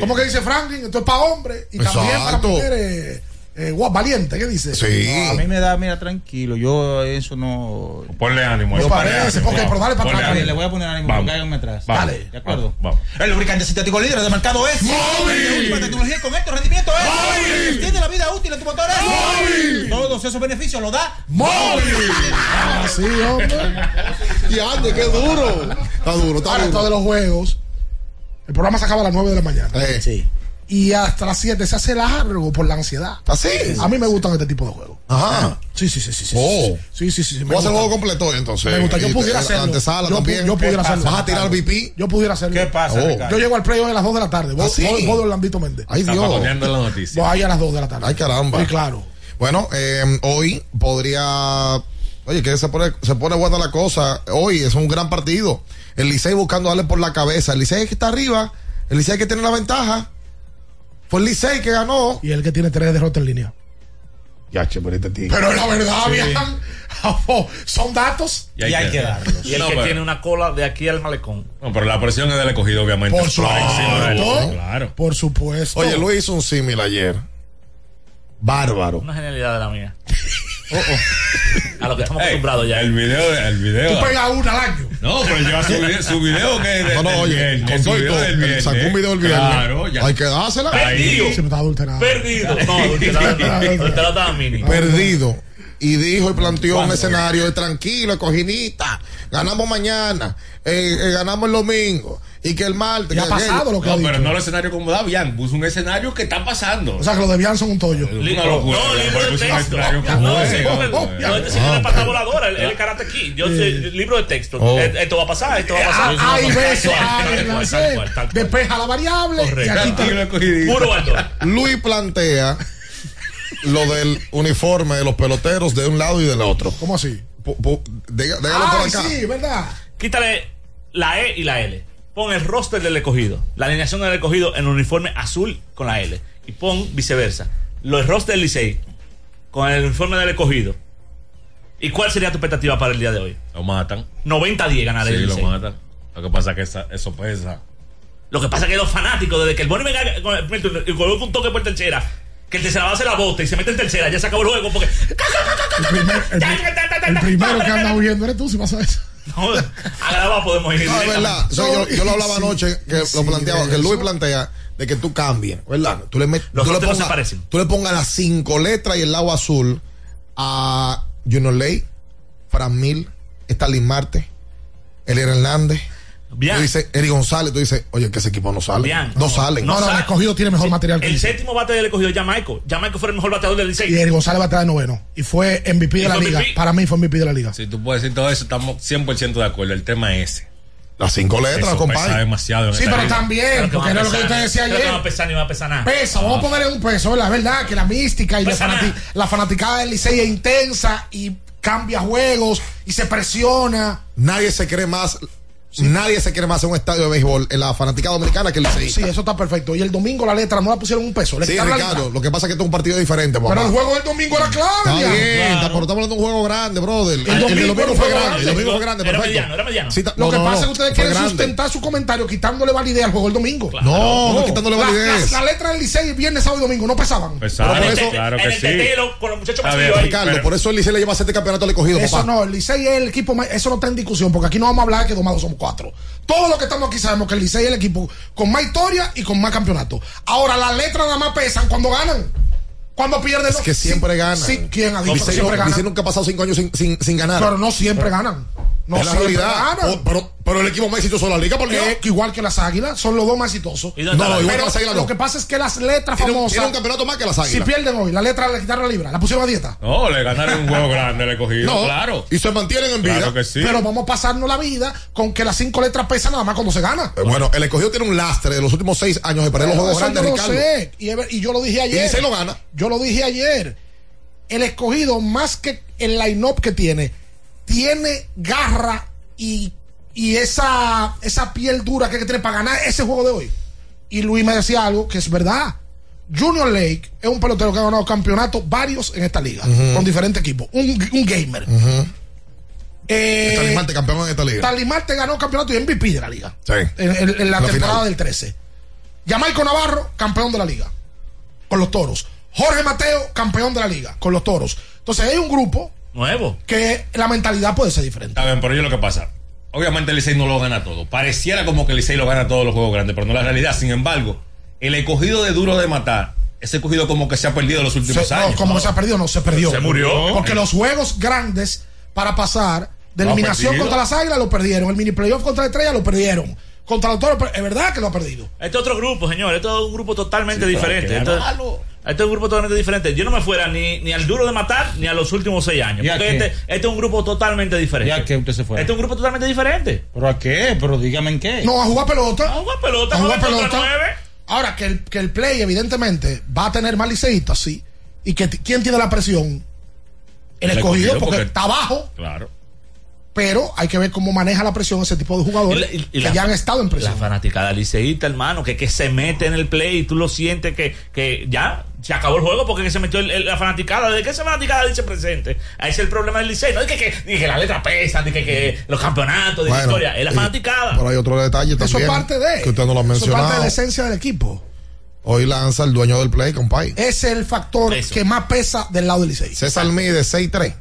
¿Cómo que dice Franklin? Esto es para hombres y también para mujeres eh, guau, valientes. ¿Qué dice? No, a mí me da, mira, tranquilo. Yo eso no. Ponle ánimo. Eso. parece, porque- pero dale para Ponle atrás, ánimo. Le voy a poner ánimo Vamos. porque háganme atrás. Vamos. Dale, de acuerdo. Vamos. El lubricante sintético líder del mercado es Móvil. De última tecnología con alto rendimiento es Móvil. Extiende la vida útil de tu motor es Móvil. Todos esos beneficios lo da ¡Móvil! Así, hombre. Y ande, qué duro. Está duro, está Ahora, duro. de los juegos. El programa se acaba a las 9 de la mañana. Sí. Y hasta las 7 se hace largo por la ansiedad. ¿Así? A mí me gustan este tipo de juegos. Ajá. Sí, sí, sí, sí. sí Oh. Sí, sí, sí. sí, me Voy a hacer el gusta. juego completo hoy, entonces. Me gusta. Yo pudiera hacerlo. Antesala yo, también. yo pudiera hacerlo. ¿Vas a tirar VP? Yo pudiera hacerlo. ¿Qué pasa, Oh. Yo llego al play hoy a las 2 de la tarde. Voy, ¿Ah, de Orlandito Méndez. Ay, Dios. Poniendo la noticia. Voy ahí a las 2 de la tarde. Ay, caramba. Sí, claro. Bueno, eh, hoy podría. Oye, que se pone, se pone buena la cosa. Hoy es un gran partido. El Licey buscando darle por la cabeza. El Licey que está arriba. El Licey que tiene la ventaja. Fue el Licey que ganó. Y el que tiene tres derrotas en línea. Ya, che, pero este tigre. Pero la verdad, Sí. viejan, [LAUGHS] son datos Y hay que darlos. Y el No, que pero- tiene una cola de aquí al malecón. No, pero la presión es del escogido, obviamente. Por supuesto. Claro. Por supuesto. Oye, Luis hizo un símil ayer. Bárbaro. Una genialidad de la mía. [LAUGHS] Oh, A lo que estamos acostumbrados ya. El video, el video. Tú pegas una al año. No, pero lleva su video, su video que de, No, no, del oye, todo y video del viernes. sacó un video el viernes. Claro, ya. Hay que dársela. Ahí. Se me está adulterado. Perdido. No, adulterado adulterado estaba mini. Perdido. Y dijo y planteó un escenario de tranquilo, cojinita. Ganamos mañana. eh, eh, ganamos el domingo. Y que el martes. Ya ha pasado lo que No, ha pero dicho. no el escenario como Davian, puso un escenario que está pasando. O sea, que los de Bian son un una locura. No, libro de texto. No, ese, ese ¿no? joven, no, señor es pata voladora, es karate kid. Yo sé, libro de texto. Oh. Eh, Esto va a pasar, esto va a pasar. Ah, Hay besos, despeja la variable. Aquí Puro. Luis plantea lo del uniforme de los peloteros de un lado y del otro. ¿Cómo así? Diga- Dígalo por Ay, acá. sí, ¿verdad? Quítale la E y la L. Pon el roster del escogido. La alineación del escogido en el uniforme azul con la L. Y pon viceversa. Los roster del Licey con el uniforme del escogido. ¿Y cuál sería tu expectativa para el día de hoy? Lo matan. 90-10 ganar Sí, el lo Licey. matan. Lo que pasa es que esa- eso pesa. Lo que pasa es que los fanáticos, desde que el Boni el primer turno y coloca un toque por tercera, que el tercera base la bota y se mete en tercera, ya se acabó el juego porque. El, primer- el pri- [LAUGHS] el primero que anda huyendo eres tú si pasa eso. No, a graba podemos ir. No, es verdad. yo, yo lo hablaba Sí, anoche, que sí, lo planteaba, que. Luis plantea de que tú cambies, ¿verdad? Tú le, met- Los tú le no se pongas- parecen. tú le pongas las cinco letras y el lado azul a Junior Ley, Fran Mil, Stalin Marte, Elier Hernández. Bien. Tú dices, Eri González, tú dices, oye, que ese equipo no sale. Bien. No, salen. No, no, el escogido tiene mejor material que El el séptimo bate del escogido es Jamaico. Jamaico fue el mejor bateador del Licey. Y Eric González va a estar de noveno. Y fue MVP Y de la liga. Para mí fue MVP de la liga. Si tú puedes decir todo eso, estamos 100% de acuerdo. El tema es ese. Las cinco letras, Eso pesa compadre. demasiado. Sí, pero liga. también, porque era lo que usted decía ayer. no va a pesar ni va a pesar nada. Pesa, vamos a ponerle un peso, la verdad, que la mística y la, Pesa fanati- nada. la fanaticada del Licey es intensa y cambia juegos y se presiona. Nadie se cree más, nadie se quiere más en un estadio de béisbol en la fanaticada dominicana que el Licey. Sí, eso está perfecto. Y el domingo la letra no la pusieron un peso. Sí, Ricardo, lo que pasa es que esto es un partido diferente, papá. Pero el juego del domingo era clave. Está ya. bien, Claro. está- pero estamos hablando de un juego grande, brother. El, domingo domingo fue grande. grande. El domingo fue grande, Era perfecto. mediano, era mediano. Sí, Lo no, que no, pasa no, es que ustedes quieren grande. sustentar su comentario quitándole validez al juego del domingo. No, no quitándole validez. la- la letra del Licey viernes, sábado y domingo no pesaban. Pero por eso- el, claro en que el sí. con los muchachos. Ricardo, por eso el Licey le lleva siete campeonatos al escogido, Eso no, el Licey es el equipo más, eso no está en discusión, porque aquí no vamos a hablar de que domados somos cuatro. Todos los que estamos aquí sabemos que el Licey es el equipo con más historia y con más campeonatos. Ahora, las letras nada más pesan cuando ganan. Cuando pierden. Es que siempre Sí, ganan. Sí, ¿quién ha dicho que Licey, siempre ganan? nunca ha pasado cinco años sin, sin, sin ganar. Pero no siempre ganan. No es la siempre realidad. Oh, pero, pero el equipo más exitoso de la liga, por Dios. Eh, igual que las águilas, son los dos más exitosos. ¿Y No, igual Pero que las águilas lo no. que pasa es que las letras Tiene famosas, tiene un campeonato más que las si pierden hoy, la letra le quitaron la libra, la pusieron a dieta. No, le ganaron un juego grande, le cogido. no, Claro. Y se mantienen en vida. Claro que sí. Pero vamos a pasarnos la vida con que las cinco letras pesan nada más cuando se gana. Eh, Bueno, el escogido tiene un lastre de los últimos seis años de perder los juegos grandes, lo Ricardo. sé. Y, y yo lo dije Y ayer. Licey lo gana. Yo lo dije ayer. El escogido, más que el line-up que tiene, tiene garra y, y esa, esa piel dura que hay que tiene para ganar ese juego de hoy. Y Luis me decía algo que es verdad. Junior Lake es un pelotero que ha ganado campeonatos varios en esta liga, con diferentes equipos. Un, un gamer. Eh, Stanley Marte, campeón en esta liga. Stanley Marte ganó campeonato y MVP de la liga. Sí. En, en- en la La temporada final. del 13. Yamaico Navarro, campeón de la liga. Con los toros. Jorge Mateo, campeón de la liga. Con los toros. Entonces hay un grupo Nuevo. que la mentalidad puede ser diferente. Está bien, pero yo lo que pasa. Obviamente el Licey no lo gana todo. Pareciera como que el Licey lo gana todos los juegos grandes, pero no la realidad. Sin embargo, el escogido de duro de matar, ese escogido como que se ha perdido los últimos Se- no, años. como que se ha perdido, no, se perdió. Se murió. Porque los juegos grandes para pasar de eliminación perdido. contra las águilas lo perdieron. El mini playoff contra la estrella lo perdieron. Contra los toros, es verdad que lo ha perdido. Este es otro grupo, señor. Este es un grupo totalmente Sí, diferente. Este, este es un grupo totalmente diferente. Yo no me fuera ni, ni al duro de matar ni a los últimos seis años. ¿Y a Porque este, este es un grupo totalmente diferente. ¿Y a qué usted se fue? Este es un grupo totalmente diferente. ¿Pero a qué? Pero dígame en qué. No, a jugar pelota. A jugar pelota, A jugar pelota. nueve. Ahora, que el, que el play, evidentemente, va a tener más liceístas, sí. ¿Y que quién tiene la presión? El, El escogido, escogido, porque, porque- está abajo. Claro. pero hay que ver cómo maneja la presión ese tipo de jugadores Y la- y- y que la- ya han estado en presión. La fanaticada liceísta, hermano, que, que se mete en el play y tú lo sientes que, que ya se acabó el juego porque que se metió el- el- la fanaticada. ¿De qué esa fanaticada dice presente? Ahí es el problema del liceo. No es que, que, que la letra pesa, ni que, que los campeonatos de Bueno, historia. Es la y- fanaticada. Pero hay otro detalle Eso también. es parte de. Que usted no lo ha Eso es parte de mencionado. la esencia del equipo. Hoy lanza el dueño del play, compay. Ese es el factor que más pesa del lado del Licey. César mide 6'3.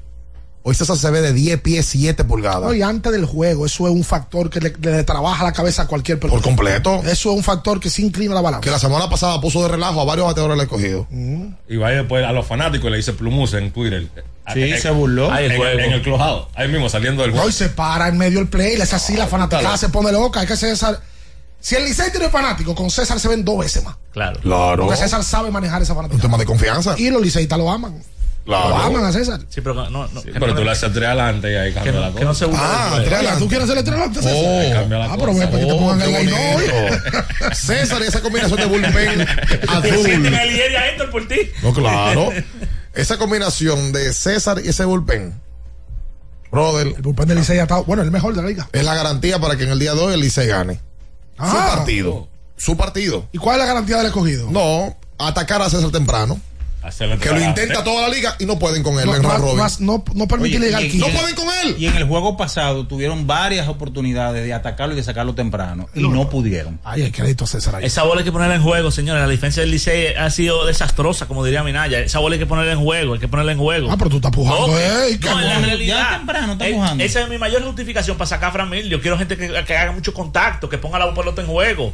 Hoy César se ve de 10 pies 7 pulgadas. No, y antes del juego, eso es un factor que le, le trabaja la cabeza a cualquier persona. Por completo. Eso es un factor que se inclina la balanza. Que la semana pasada puso de relajo a varios bateadores del escogido. Y vaya después a los fanáticos le dice Plumus en Twitter. Sí, En- se burló. En, Ahí el en el clubhouse. Ahí mismo saliendo del juego. y se para en medio del play, le hace así, la fanaticada Claro. se pone loca. Hay que César. Si el Licey tiene fanático, con César se ven dos veces más. Claro. Claro. Porque César sabe manejar esa Un fanaticada. tema de confianza. Y los liceístas lo aman. Claro. Lo aman a César. Sí, pero no, no, que Pero no- tú le haces tres adelante y ahí cambia que la no, cosa. que no se Ah, tres adelante. ¿Tú quieres hacerle tres adelante a César? Oh. Cambia la Ah, cosa. pero para que te Oh, pongan el bonito. [LAUGHS] César y esa combinación de bullpen [LAUGHS] Te sienten azul. el a Héctor por ti. No, claro. [LAUGHS] Esa combinación de César y ese bullpen, brother, El bullpen del Licey ha estado, bueno, el mejor de la liga. es la garantía para que en el día de hoy el Licey gane. Su Ah. partido. Su partido. ¿Y cuál es la garantía del escogido? No, atacar a César temprano. Que lo intenta toda la liga y no pueden con él No, en no, robin. no, no, no permitirle llegar y- No pueden con él. Y en el juego pasado tuvieron varias oportunidades de atacarlo y de sacarlo temprano y no, pudieron. Ay, hay crédito a César ahí. Esa bola hay que ponerla en juego, señores. La defensa del Licey ha sido desastrosa, como diría Minaya. Esa bola hay que ponerla en juego, hay que ponerla en juego. Ah, pero tú estás pujando, No, eh, no, en la realidad. Ya temprano está eh, pujando. Esa es mi mayor justificación para sacar a Fran Mil. Yo quiero gente que, que haga mucho contacto, que ponga la pelota en juego.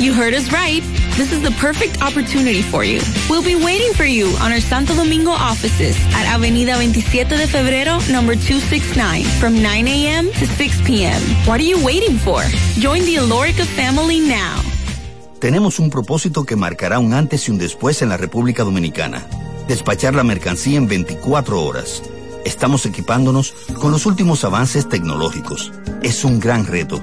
You heard us right. This is the perfect opportunity for you. We'll be waiting for you on our Santo Domingo offices at Avenida 27 de Febrero, number 269, from 9 a.m. to 6 p.m. What are you waiting for? Join the Alorica family now. Tenemos un propósito que marcará un antes y un después en la República Dominicana. Despachar la mercancía en 24 horas. Estamos equipándonos con los últimos avances tecnológicos. Es un gran reto,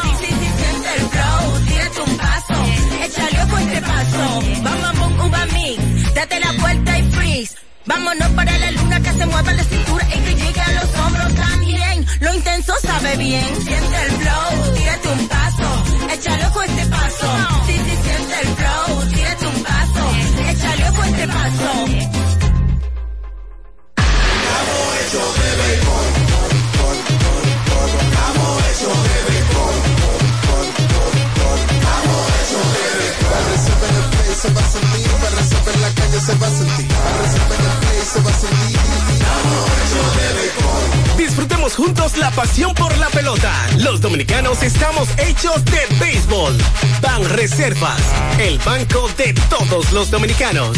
ojo a este paso, uva mix. Date la vuelta y freeze. Vámonos para la luna que se mueva la cintura y que llegue a los hombros también. Lo intenso sabe bien. Siente el flow, tírate un paso, échale ojo este paso. Sí, sí, siente el flow, tírate un paso, échale ojo a este paso. Disfrutemos juntos la pasión por la pelota. Los dominicanos estamos hechos de béisbol. Ban Reservas, el banco de todos los dominicanos.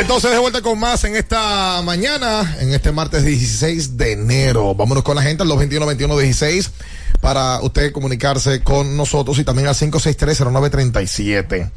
Entonces de vuelta con más en esta mañana, en este martes 16 de enero. Vámonos con la gente al 221-21-16 para usted comunicarse con nosotros y también al 563-0937.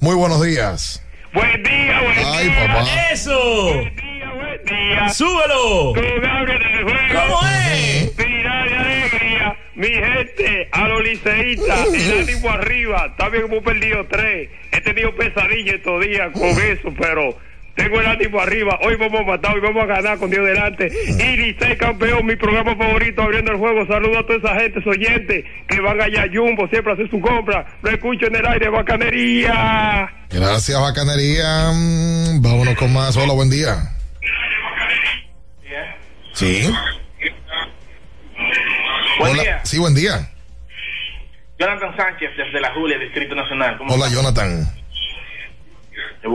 Muy buenos días. Buen día, buen Ay, día. papá. ¡Eso! Buen día, buen día. ¡Súbelo! Con Gabriel del juego. ¿Cómo es? Final de alegría. Mi gente, a los liceístas, el ánimo arriba. Está bien hemos perdido tres. He tenido pesadilla estos días con eso, pero tengo el ánimo arriba. Hoy vamos a matar, hoy vamos a ganar con Dios delante. Y Licey campeón, mi programa favorito, abriendo el juego. Saludo a toda esa gente, esos oyentes que van allá a Jumbo, siempre a hacer su compra. Lo escucho en el aire, bacanería. Gracias, bacanería. Mm, Vámonos con más. Hola, buen día. Sí. Buen Hola. día. Sí, buen día. Jonathan Sánchez desde la Julia, Distrito Nacional. ¿Cómo Hola, está? Jonathan. Qué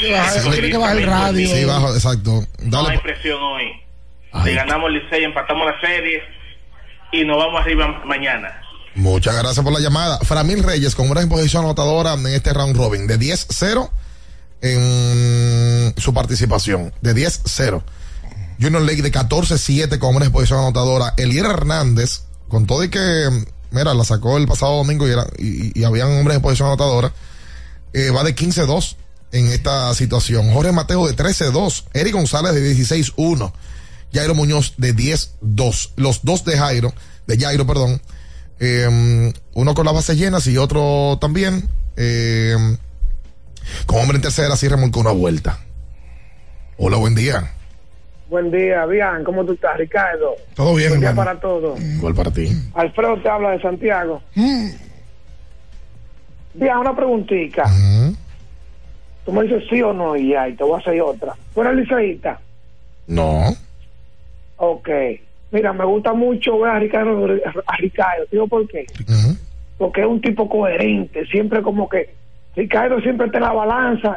bueno. Tiene que bajar el radio. Sí, bajo, exacto. No hay Dale. presión hoy. Le ganamos el Licey, empatamos la serie y nos vamos arriba mañana. Muchas gracias por la llamada. Framil Reyes con una posición anotadora en este round robin de 10-0 en su participación. De 10-0. Junior Lake de 14-7 con una posición anotadora. Elier Hernández, con todo y que, mira, la sacó el pasado domingo y, era, y, y habían hombres en posición anotadora, eh, va de 15-2 en esta situación. Jorge Mateo de 13-2. Eric González de 16-1. Jairo Muñoz de 10-2. Los dos de Jairo, de Jairo, perdón. Eh, uno con las bases llenas y otro también. Eh, con hombre en tercera, sí remolcó una vuelta. Hola, buen día. Buen día, bien, ¿cómo tú estás, Ricardo? Todo bien, Buen día hermano. para todos. Igual para ti. Alfredo te habla de Santiago. Bien, una preguntita. Tú me dices sí o no y ya, y te voy a hacer otra. ¿Tú eres liceísta? No. Ok. Mira, me gusta mucho ver a Ricardo, a Ricardo. ¿Digo por qué? Porque es un tipo coherente. Siempre como que Ricardo siempre está en la balanza